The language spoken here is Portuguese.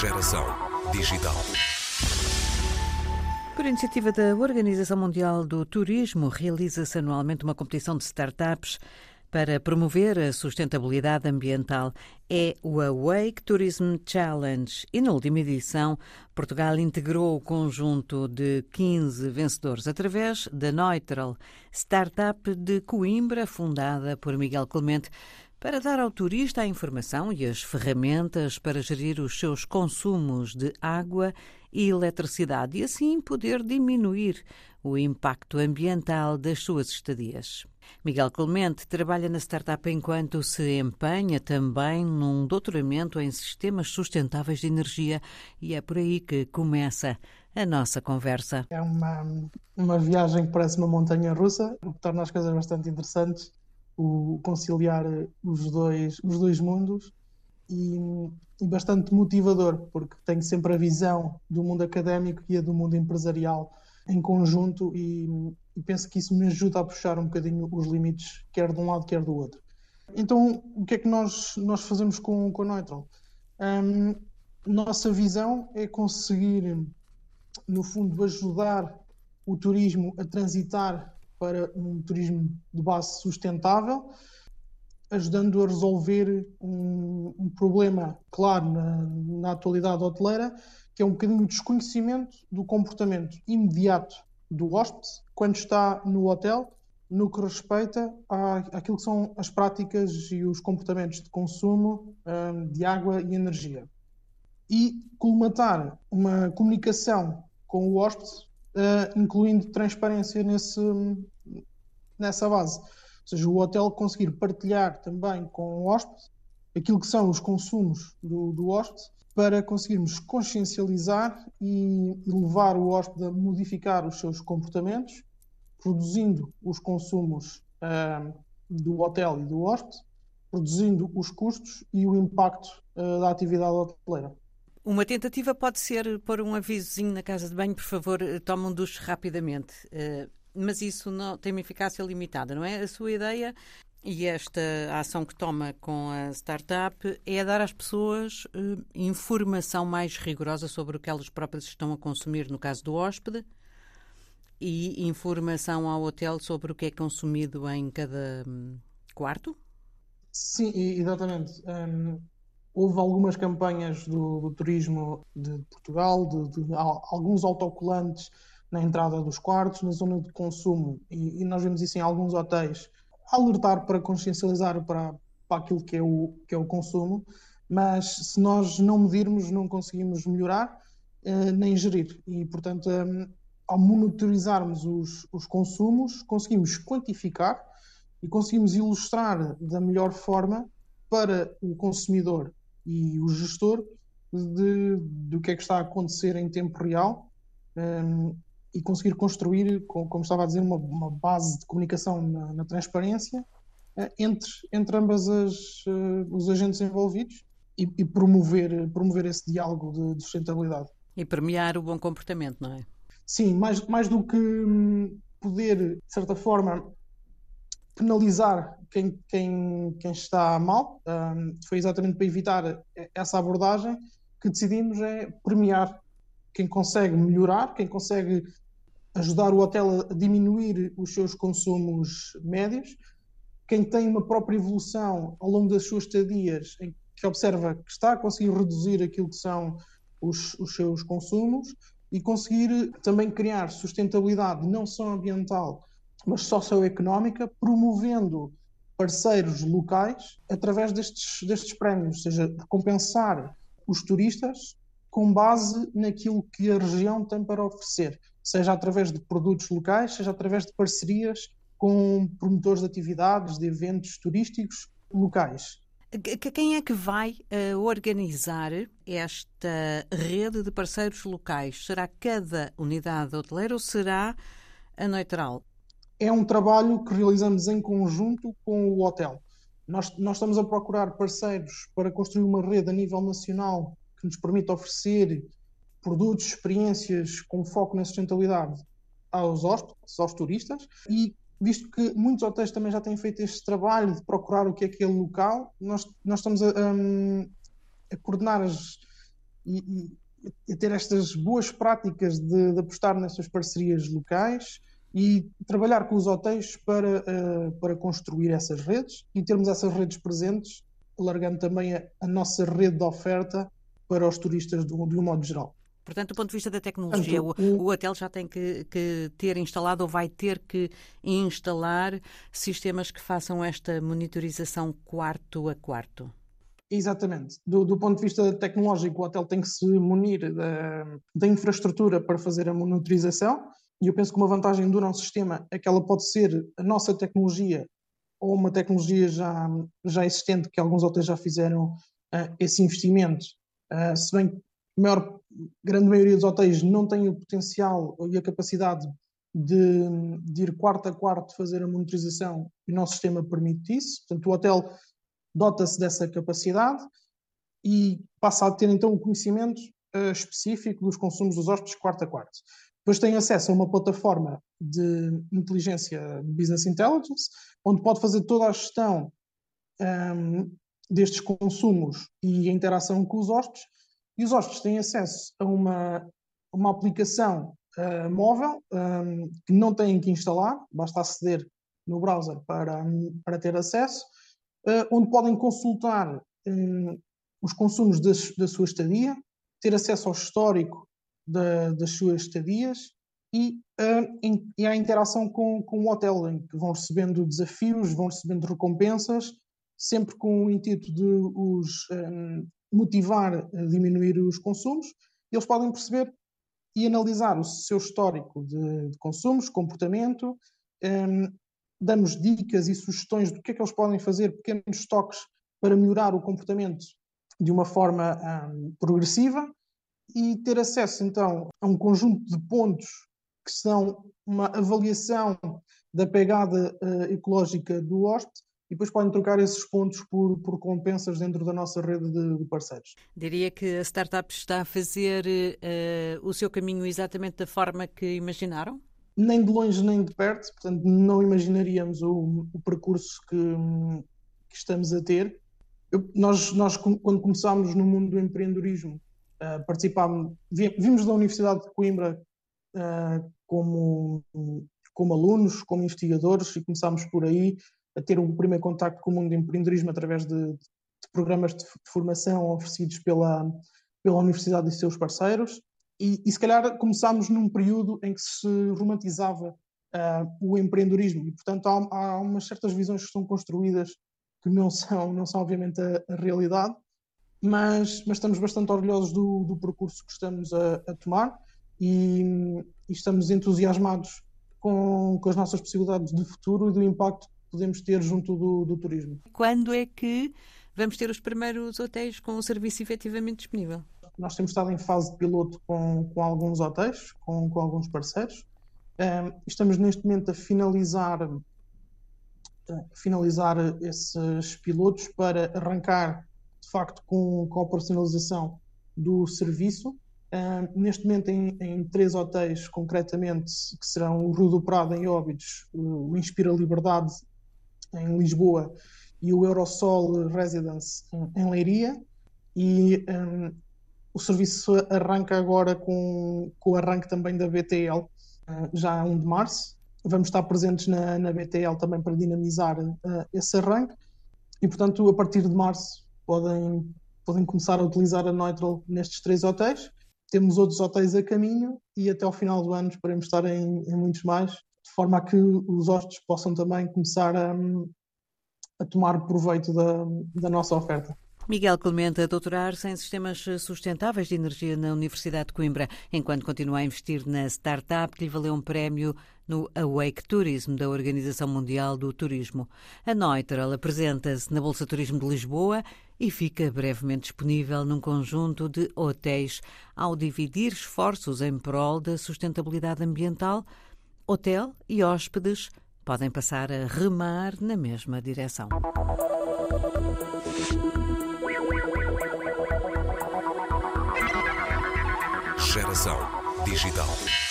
Geração Digital. Por iniciativa da Organização Mundial do Turismo, realiza-se anualmente uma competição de startups para promover a sustentabilidade ambiental. É o Awake Tourism Challenge e, na última edição, Portugal integrou o conjunto de 15 vencedores através da Neutral, startup de Coimbra, fundada por Miguel Clemente, para dar ao turista a informação e as ferramentas para gerir os seus consumos de água e eletricidade e assim poder diminuir o impacto ambiental das suas estadias. Miguel Clemente trabalha na startup enquanto se empenha também num doutoramento em sistemas sustentáveis de energia e é por aí que começa a nossa conversa. É uma, uma viagem que parece uma montanha russa, o que torna as coisas bastante interessantes o conciliar os dois, os dois mundos e, e, bastante motivador, porque tenho sempre a visão do mundo académico e a do mundo empresarial em conjunto e, e penso que isso me ajuda a puxar um bocadinho os limites, quer de um lado, quer do outro. Então, o que é que nós, nós fazemos com, a Neutral? Um, nossa visão é conseguir, no fundo, ajudar o turismo a transitar para um turismo de base sustentável, ajudando a resolver um, um problema claro na, na, atualidade hoteleira, que é um bocadinho o desconhecimento do comportamento imediato do hóspede quando está no hotel, no que respeita à, àquilo que são as práticas e os comportamentos de consumo um, de água e energia. E colmatar uma comunicação com o hóspede uh, incluindo transparência nesse, nessa base. Ou seja, o hotel conseguir partilhar também com o hóspede aquilo que são os consumos do, do hóspede para conseguirmos consciencializar e, levar o hóspede a modificar os seus comportamentos, produzindo os consumos uh, do hotel e do hóspede, produzindo os custos e o impacto uh, da atividade hoteleira. Uma tentativa pode ser pôr um avisozinho na casa de banho, por favor, eh, tome um duche rapidamente. Uh, mas isso não tem uma eficácia limitada, não é? A sua ideia e esta ação que toma com a startup é dar às pessoas uh, informação mais rigorosa sobre o que elas próprias estão a consumir, no caso do hóspede, e informação ao hotel sobre o que é consumido em cada um, quarto? Sim, exatamente. Um, Houve algumas campanhas do, do turismo de Portugal, de, de, alguns autocolantes na entrada dos quartos, na zona de consumo, e, e, nós vemos isso em alguns hotéis, alertar para consciencializar para, para aquilo que é, o, que é o consumo, mas se nós não medirmos, não conseguimos melhorar eh, nem gerir. E, portanto, eh, ao monitorizarmos os, os consumos, conseguimos quantificar e conseguimos ilustrar da melhor forma para o consumidor e o gestor de, do que é que está a acontecer em tempo real um, e conseguir construir, como estava a dizer, uma, uma base de comunicação na, na transparência uh, entre, entre ambas as, uh, os agentes envolvidos e, e, promover, promover esse diálogo de, de, sustentabilidade. E premiar o bom comportamento, não é? Sim, mais, mais do que hum, poder, de certa forma, penalizar quem, quem, quem está mal. Um, foi exatamente para evitar essa abordagem que decidimos é premiar quem consegue melhorar, quem consegue ajudar o hotel a diminuir os seus consumos médios, quem tem uma própria evolução ao longo das suas estadias, que observa que está a conseguir reduzir aquilo que são os, os seus consumos e conseguir também criar sustentabilidade não só ambiental, mas socioeconómica, promovendo parceiros locais através destes, destes prémios, ou seja, recompensar os turistas com base naquilo que a região tem para oferecer, seja através de produtos locais, seja através de parcerias com promotores de atividades, de eventos turísticos locais. Quem é que vai uh, organizar esta rede de parceiros locais? Será cada unidade hoteleira ou será a neutral? É um trabalho que realizamos em conjunto com o hotel. Nós, nós estamos a procurar parceiros para construir uma rede a nível nacional que nos permita oferecer produtos, experiências com foco na sustentabilidade aos hóspedes, aos turistas, e visto que muitos hotéis também já têm feito este trabalho de procurar o que é aquele local, nós, nós estamos a, a, a coordenar as, e, e, ter estas boas práticas de, de, apostar nessas parcerias locais e trabalhar com os hotéis para, uh, para construir essas redes e termos essas redes presentes, alargando também a, a nossa rede de oferta para os turistas de, de um modo geral. Portanto, do ponto de vista da tecnologia, o, o, hotel já tem que, que, ter instalado ou vai ter que instalar sistemas que façam esta monitorização quarto a quarto? Exatamente. Do, do, ponto de vista tecnológico, o hotel tem que se munir da, da, infraestrutura para fazer a monitorização. E eu penso que uma vantagem do nosso sistema é que ela pode ser a nossa tecnologia ou uma tecnologia já, já existente, que alguns hotéis já fizeram uh, esse investimento. Uh, se bem que a maior, grande maioria dos hotéis não tem o potencial e a capacidade de, de ir quarto a quarto fazer a monitorização e o nosso sistema permite isso. Portanto, o hotel dota-se dessa capacidade e passa a ter então o conhecimento uh, específico dos consumos dos hóspedes quarto a quarto. Depois tem acesso a uma plataforma de inteligência business intelligence, onde pode fazer toda a gestão um, destes consumos e a interação com os hóspedes. E os hóspedes têm acesso a uma, uma aplicação uh, móvel um, que não têm que instalar, basta aceder no browser para, para ter acesso uh, onde podem consultar um, os consumos das, da sua estadia, ter acesso ao histórico da, das suas estadias e, uh, in, e à interação com, com o hotel, em que vão recebendo desafios, vão recebendo recompensas, sempre com o intuito de os um, motivar a diminuir os consumos. Eles podem perceber e analisar o seu histórico de, de consumos, comportamento, um, damos dicas e sugestões do que é que eles podem fazer, pequenos toques para melhorar o comportamento de uma forma um, progressiva e ter acesso então a um conjunto de pontos que são uma avaliação da pegada uh, ecológica do hóspede e depois podem trocar esses pontos por, por compensas dentro da nossa rede de, de parceiros. Diria que a startup está a fazer uh, o seu caminho exatamente da forma que imaginaram? nem de longe nem de perto, portanto não imaginaríamos o, o percurso que, que, estamos a ter. Eu, nós, nós, quando começámos no mundo do empreendedorismo, uh, participámos, vimos da Universidade de Coimbra uh, como, como alunos, como investigadores, e começámos por aí a ter o primeiro contacto com o mundo do empreendedorismo através de, de programas de formação oferecidos pela, pela Universidade e seus parceiros. E, e, se calhar começámos num período em que se romantizava uh, o empreendedorismo e, portanto, há, há, umas certas visões que são construídas que não são, não são obviamente, a, a realidade, mas, mas, estamos bastante orgulhosos do, do percurso que estamos a, a tomar e, e, estamos entusiasmados com, com, as nossas possibilidades de futuro e do impacto que podemos ter junto do, do turismo. Quando é que vamos ter os primeiros hotéis com o serviço efetivamente disponível? Nós temos estado em fase de piloto com, com alguns hotéis, com, com alguns parceiros. Um, estamos neste momento a finalizar, a finalizar esses pilotos para arrancar, de facto, com, com a operacionalização do serviço. Um, neste momento, em, em, três hotéis, concretamente, que serão o Rio do Prado, em Óbidos, o Inspira Liberdade, em Lisboa, e o Eurosol Residence, em, em Leiria. E um, o serviço arranca agora com, com o arranque também da BTL, eh, já a 1 de março. Vamos estar presentes na, na BTL também para dinamizar uh, esse arranque. E, portanto, a partir de março podem, podem começar a utilizar a Neutral nestes três hotéis. Temos outros hotéis a caminho e até ao final do ano esperemos estar em, em muitos mais, de forma a que os hóspedes possam também começar a, a tomar proveito da, da nossa oferta. Miguel Clemente a doutorar-se em sistemas sustentáveis de energia na Universidade de Coimbra, enquanto continua a investir na startup que lhe valeu um prémio no Awake Tourism da Organização Mundial do Turismo. A Neutral apresenta-se na Bolsa Turismo de Lisboa e fica brevemente disponível num conjunto de hotéis ao dividir esforços em prol da sustentabilidade ambiental. Hotel e hóspedes podem passar a remar na mesma direção. Geração Digital.